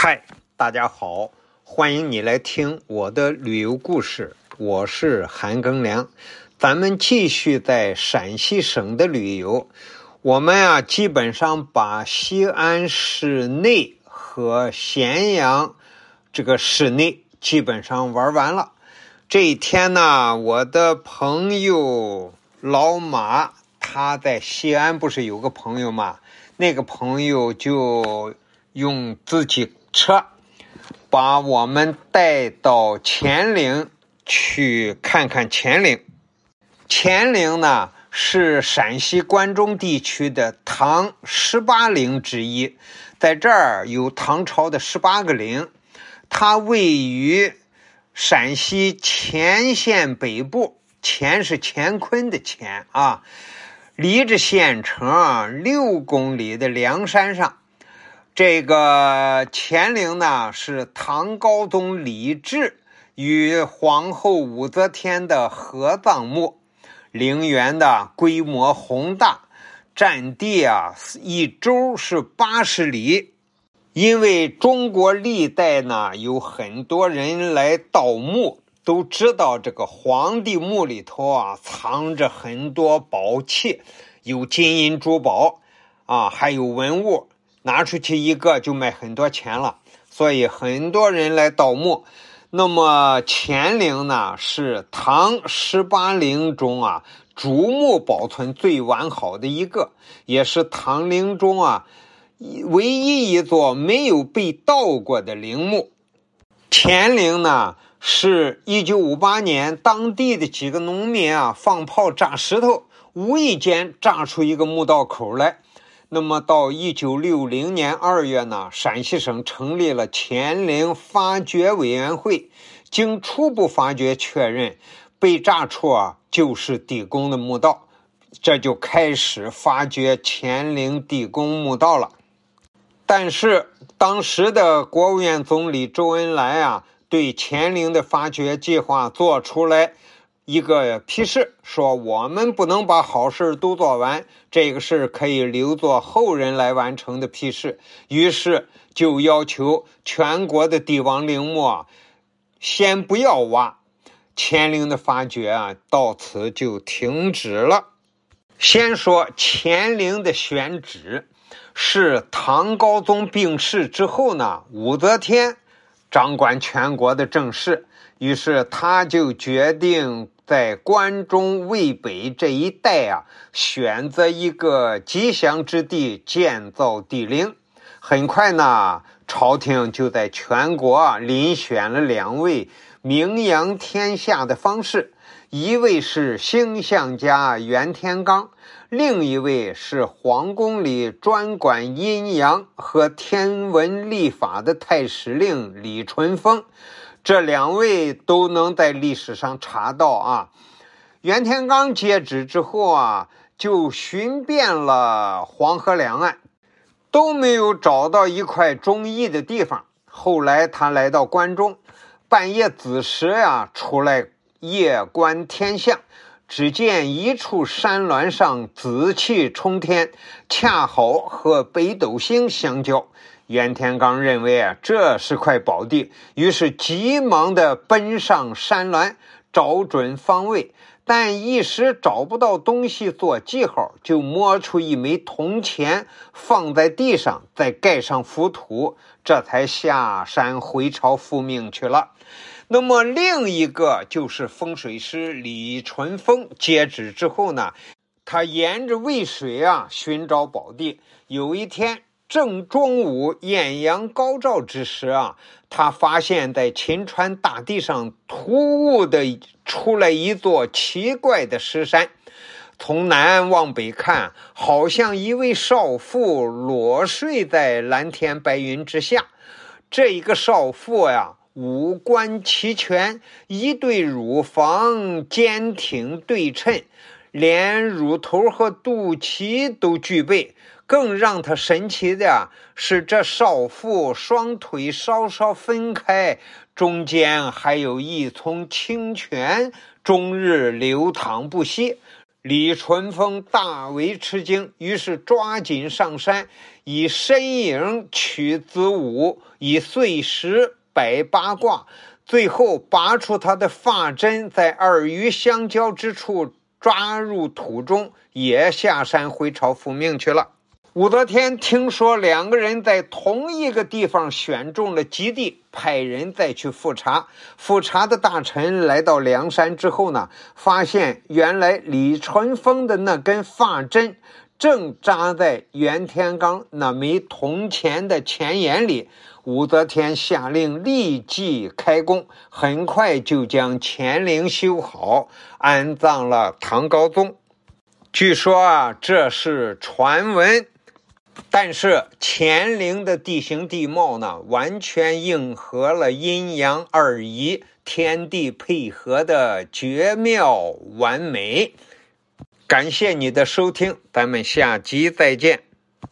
嗨，大家好，欢迎你来听我的旅游故事。我是韩庚良，咱们继续在陕西省的旅游。我们啊，基本上把西安市内和咸阳这个市内基本上玩完了。这一天呢，我的朋友老马他在西安不是有个朋友吗？那个朋友就用自己车把我们带到乾陵去看看乾陵。乾陵呢是陕西关中地区的唐十八陵之一，在这儿有唐朝的十八个陵，它位于。陕西乾县北部，乾是乾坤的乾啊，离着县城六公里的梁山上。这个乾陵呢，是唐高宗李治与皇后武则天的合葬墓，陵园的规模宏大，占地啊一周是八十里。因为中国历代呢有很多人来盗墓，都知道这个皇帝墓里头啊藏着很多宝器，有金银珠宝啊，还有文物，拿出去一个就卖很多钱了，所以很多人来盗墓。那么乾陵呢是唐十八陵中啊竹木保存最完好的一个，也是唐陵中啊。唯一一座没有被盗过的陵墓，乾陵呢，是一九五八年当地的几个农民啊放炮炸石头，无意间炸出一个墓道口来。那么到一九六零年二月呢，陕西省成立了乾陵发掘委员会，经初步发掘确认，被炸处啊就是地宫的墓道，这就开始发掘乾陵地宫墓道了。但是当时的国务院总理周恩来啊，对乾陵的发掘计划做出来一个批示，说我们不能把好事都做完，这个事可以留作后人来完成的批示。于是就要求全国的帝王陵墓啊，先不要挖，乾陵的发掘啊，到此就停止了。先说乾陵的选址。是唐高宗病逝之后呢，武则天掌管全国的政事，于是他就决定在关中渭北这一带啊，选择一个吉祥之地建造帝陵。很快呢，朝廷就在全国遴选了两位名扬天下的方士，一位是星象家袁天罡。另一位是皇宫里专管阴阳和天文历法的太史令李淳风，这两位都能在历史上查到啊。袁天罡接旨之后啊，就寻遍了黄河两岸，都没有找到一块中意的地方。后来他来到关中，半夜子时呀，出来夜观天象。只见一处山峦上紫气冲天，恰好和北斗星相交。袁天罡认为啊，这是块宝地，于是急忙的奔上山峦，找准方位，但一时找不到东西做记号，就摸出一枚铜钱放在地上，再盖上浮土，这才下山回朝复命去了。那么另一个就是风水师李淳风接旨之后呢，他沿着渭水啊寻找宝地。有一天正中午艳阳高照之时啊，他发现，在秦川大地上突兀的出来一座奇怪的石山。从南往北看，好像一位少妇裸睡在蓝天白云之下。这一个少妇呀。五官齐全，一对乳房坚挺对称，连乳头和肚脐都具备。更让他神奇的是，这少妇双腿稍稍分开，中间还有一丛清泉，终日流淌不息。李淳风大为吃惊，于是抓紧上山，以身影取子午，以碎石摆八卦，最后拔出他的发针，在二鱼相交之处抓入土中，也下山回朝复命去了。武则天听说两个人在同一个地方选中了基地，派人再去复查。复查的大臣来到梁山之后呢，发现原来李淳风的那根发针正扎在袁天罡那枚铜钱的钱眼里。武则天下令立即开工，很快就将乾陵修好，安葬了唐高宗。据说啊，这是传闻。但是乾陵的地形地貌呢，完全应和了阴阳二仪，天地配合的绝妙完美。感谢你的收听，咱们下集再见。